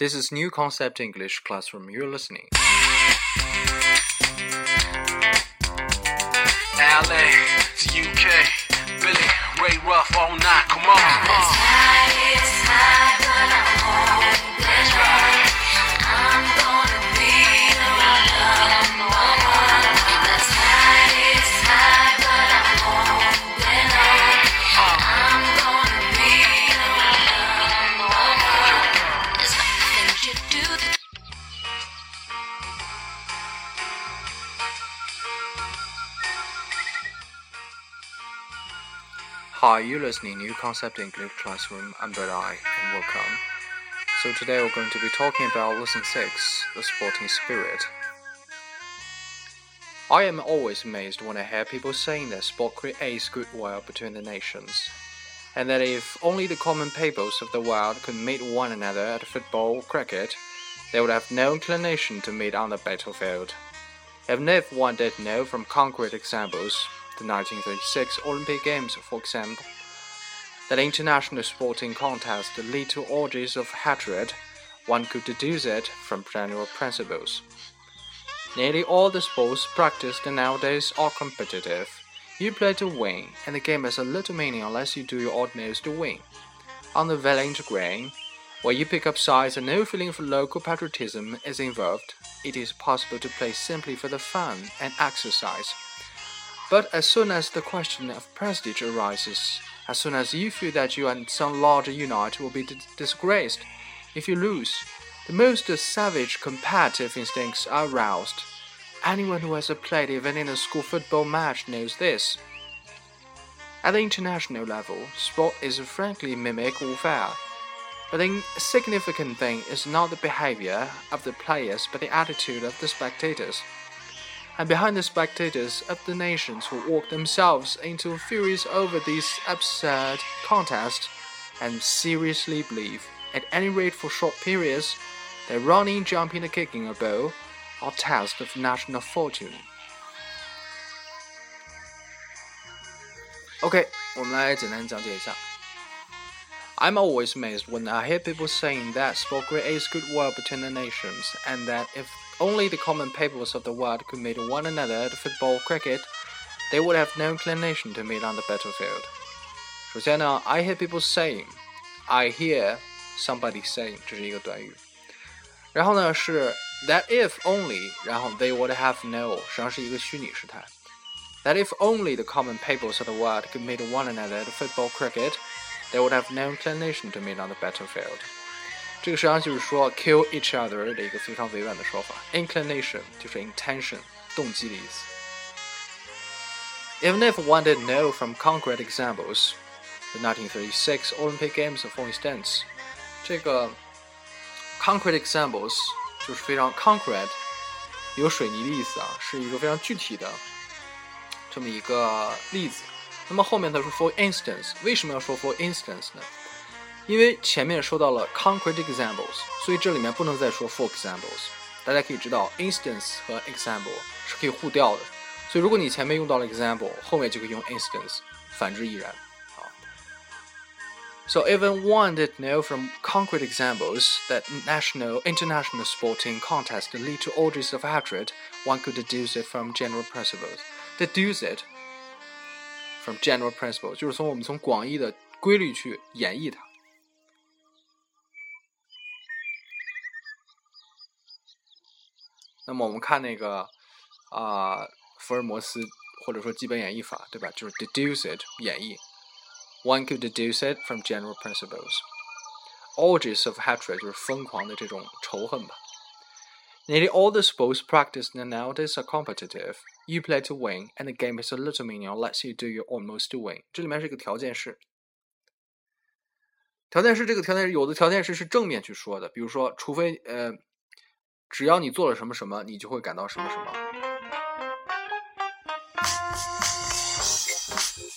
This is New Concept English Classroom. You're listening. LA to UK, Billy, Ray Ruff all night. Come on, come on. Hi, you're listening New Concept English Classroom. I'm Bird Eye, and welcome. So today we're going to be talking about lesson six, the sporting spirit. I am always amazed when I hear people saying that sport creates goodwill between the nations, and that if only the common peoples of the world could meet one another at football or cricket, they would have no inclination to meet on the battlefield. Even if one did know from concrete examples, the 1936 Olympic Games, for example, that international sporting contests lead to orgies of hatred, one could deduce it from general principles. Nearly all the sports practiced nowadays are competitive. You play to win, and the game has a little meaning unless you do your utmost to win. On the village green, where you pick up sides and no feeling for local patriotism is involved, it is possible to play simply for the fun and exercise. But as soon as the question of prestige arises, as soon as you feel that you and some larger unit will be disgraced if you lose, the most savage competitive instincts are aroused. Anyone who has played even in a school football match knows this. At the international level, sport is frankly mimic warfare. But the significant thing is not the behavior of the players, but the attitude of the spectators and behind the spectators of the nations who walk themselves into furies over these absurd contests and seriously believe, at any rate for short periods, that running, jumping, and kicking a ball are tests of national fortune. OK，我们来简单讲解一下。 I'm always amazed when I hear people saying that sport creates goodwill between the nations, and that if only the common peoples of the world could meet one another at football cricket, they would have no inclination to meet on the battlefield. 首先呢，I hear people saying, I hear somebody saying，这是一个短语。然后呢是 that if only，然后 they would have no，实际上是一个虚拟时态。That if only the common peoples of the world could meet one another at football cricket, they would have no inclination to meet on the battlefield. 这个实际上就是说 kill each other 的一个非常委婉的说法。inclination 就是 intention 动机的意思。Even if one did know from concrete examples, the 1936 Olympic Games, for instance，这个 concrete examples 就是非常 concrete，有水泥的意思啊，是一个非常具体的这么一个例子。 那么后面他说 for instance，为什么要说 for instance 呢？因为前面说到了 concrete examples，所以这里面不能再说 for examples。大家可以知道，instance 和 example 是可以互调的，所以如果你前面用到了 example，后面就可以用 instance，反之亦然。好，So even one did know from concrete examples that national, international sporting contests lead to orgies of hatred, one could deduce it from general principles. Deduce it from general principle，就是从我们从广义的规律去演绎它。那么我们看那个啊、福尔摩斯或者说基本演绎法，对吧？就是 deduce it 演绎。One could deduce it from general principles. Orgies of hatred 就是疯狂的这种仇恨吧。Nearly all the sports practiced nowadays are competitive. You play to win, and the game is a little meaning unless you do your almost to win. 这里面是一个条件式。条件式这个条件式有的条件式是正面去说的，比如说，除非呃。只要你做了什么什么，你就会感到什么什么。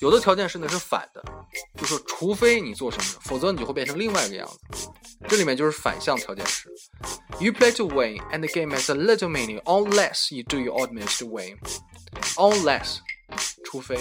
有的条件是呢是反的，就是除非你做什么，否则你就会变成另外一个样子。这里面就是反向条件式。You play to win, and the game has a little meaning unless you do your utmost to win. Unless 除非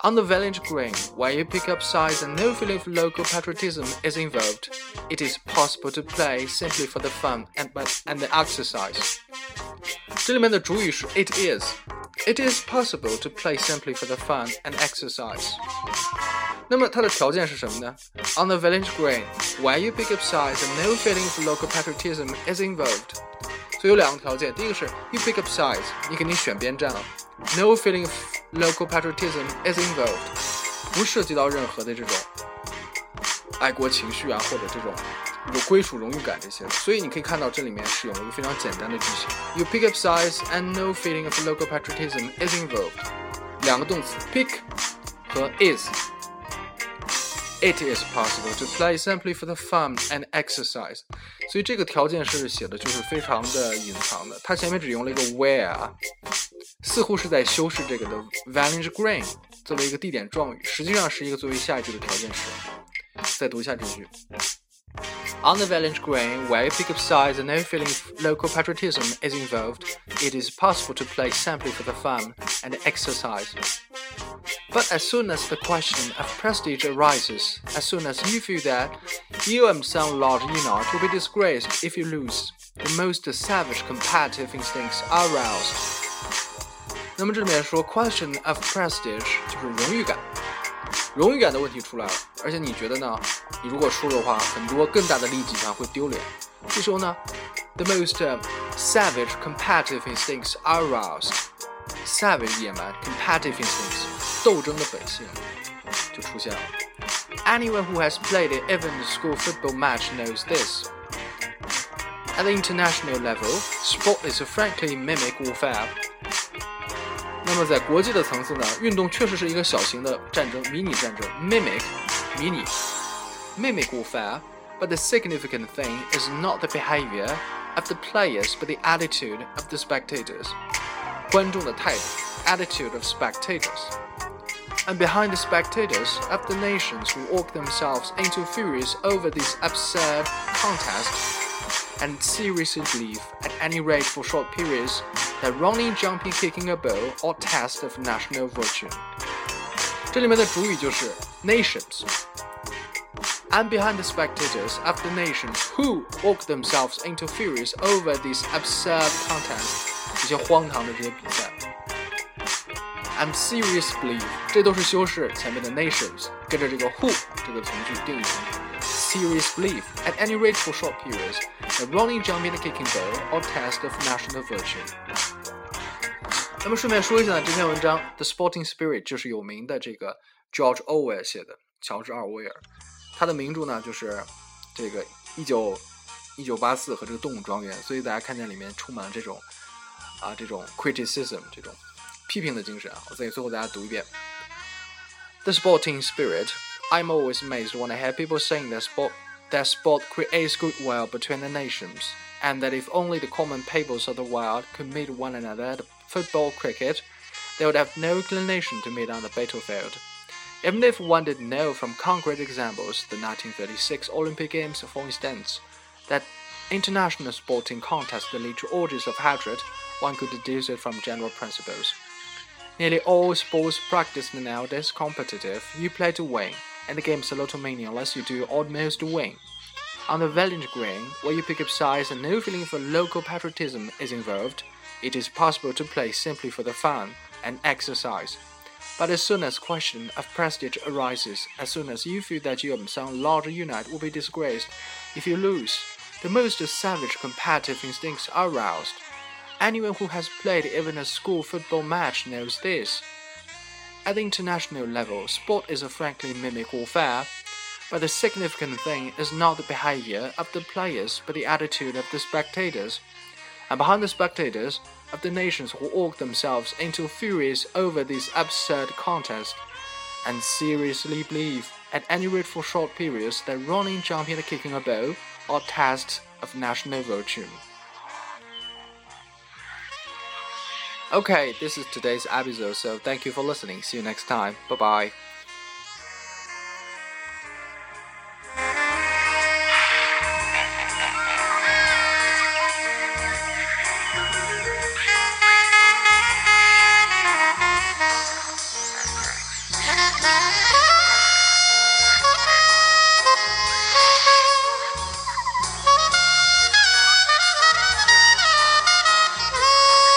on the village green, where you pick up sides and no feeling of local patriotism is involved, it is possible to play simply for the fun and and the exercise. 这里面的主语是 it is. It is possible to play simply for the fun and exercise. 那么它的条件是什么呢 ？On the village green, where you pick up sides and no feeling of local patriotism is involved. 所以有两个条件，第一个是 you pick up sides，你肯定选边站了。No feeling of local patriotism is involved，不涉及到任何的这种爱国情绪啊，或者这种有归属荣誉感这些。所以你可以看到这里面使用了一个非常简单的句型：You pick up sides and no feeling of local patriotism is involved。两个动词 pick 和 is。 it is possible to play simply for the fun and exercise。所以这个条件是写的就是非常的隐藏的，它前面只用了一个 where，似乎是在修饰这个的 village green 作为一个地点状语，实际上是一个作为下一句的条件词。再读一下这句。On the village Green, where a pick pickup size and no feeling of local patriotism is involved, it is possible to play simply for the fun and exercise. But as soon as the question of prestige arises, as soon as you feel that you and some large unit will be disgraced if you lose, the most savage competitive instincts are aroused. 那么这里面说 question of prestige 就是荣誉感，荣誉感的问题出来了，而且你觉得呢？你如果输的话，很多更大的利己上会丢脸。这时候呢，the most savage competitive instincts are aroused. Savage 野蛮，competitive instincts 斗争的本性就出现了。Anyone who has played even a school football match knows this. At the international level, sport is a frankly mimic warfare. 那么在国际的层次呢，运动确实是一个小型的战争，迷你战争，mimic，迷你，mimic warfare. But the significant thing is not the behavior of the players, but the attitude of the spectators. 观众的态度，attitude of spectators. And behind the spectators of the nations who work themselves into furies over this absurd contest, and seriously believe, at any rate for short periods, that running, jumping, kicking a ball are tests of national virtue. 这里面的主语就是 nations. And behind the spectators of the nations who work themselves into furies over this absurd contest. 一些荒唐的这些比赛。 I'm serious believe，这都是修饰前面的 nations，跟着这个 who 这个从句定语从句。Serious belief, at any rate for short periods, that running, jumping, and kicking ball are tests of national virtue. 那么顺便说一下呢，这篇文章《The Sporting Spirit》就是有名的这个 George Orwell 写的，乔治·奥威尔。他的名著呢就是这个一九一九八四和这个动物庄园，所以大家看见里面充满了这种。啊这种 criticism 这种 批评的精神啊，我再给最后大家读一遍。The sporting spirit. I'm always amazed when I hear people saying that sport that sport creates goodwill between the nations, and that if only the common peoples of the world could meet one another at football cricket, they would have no inclination to meet on the battlefield. Even if one did know from concrete examples, the 1936 Olympic Games, for instance, that international sporting contests lead to orgies of hatred one could deduce it from general principles. Nearly all sports practiced nowadays competitive. You play to win, and the game's a little meaningless you do almost to win. On the village green, where you pick up sides and no feeling for local patriotism is involved, it is possible to play simply for the fun and exercise. But as soon as question of prestige arises, as soon as you feel that you and some larger unit will be disgraced if you lose, the most savage competitive instincts are roused. Anyone who has played even a school football match knows this. At the international level, sport is a frankly mimic warfare, but the significant thing is not the behavior of the players but the attitude of the spectators. And behind the spectators of the nations who work themselves into furies over this absurd contest, and seriously believe, at any rate for short periods, that running, jumping, and kicking a ball are tests of national virtue. Okay, this is today's episode, so thank you for listening. See you next time. Bye bye.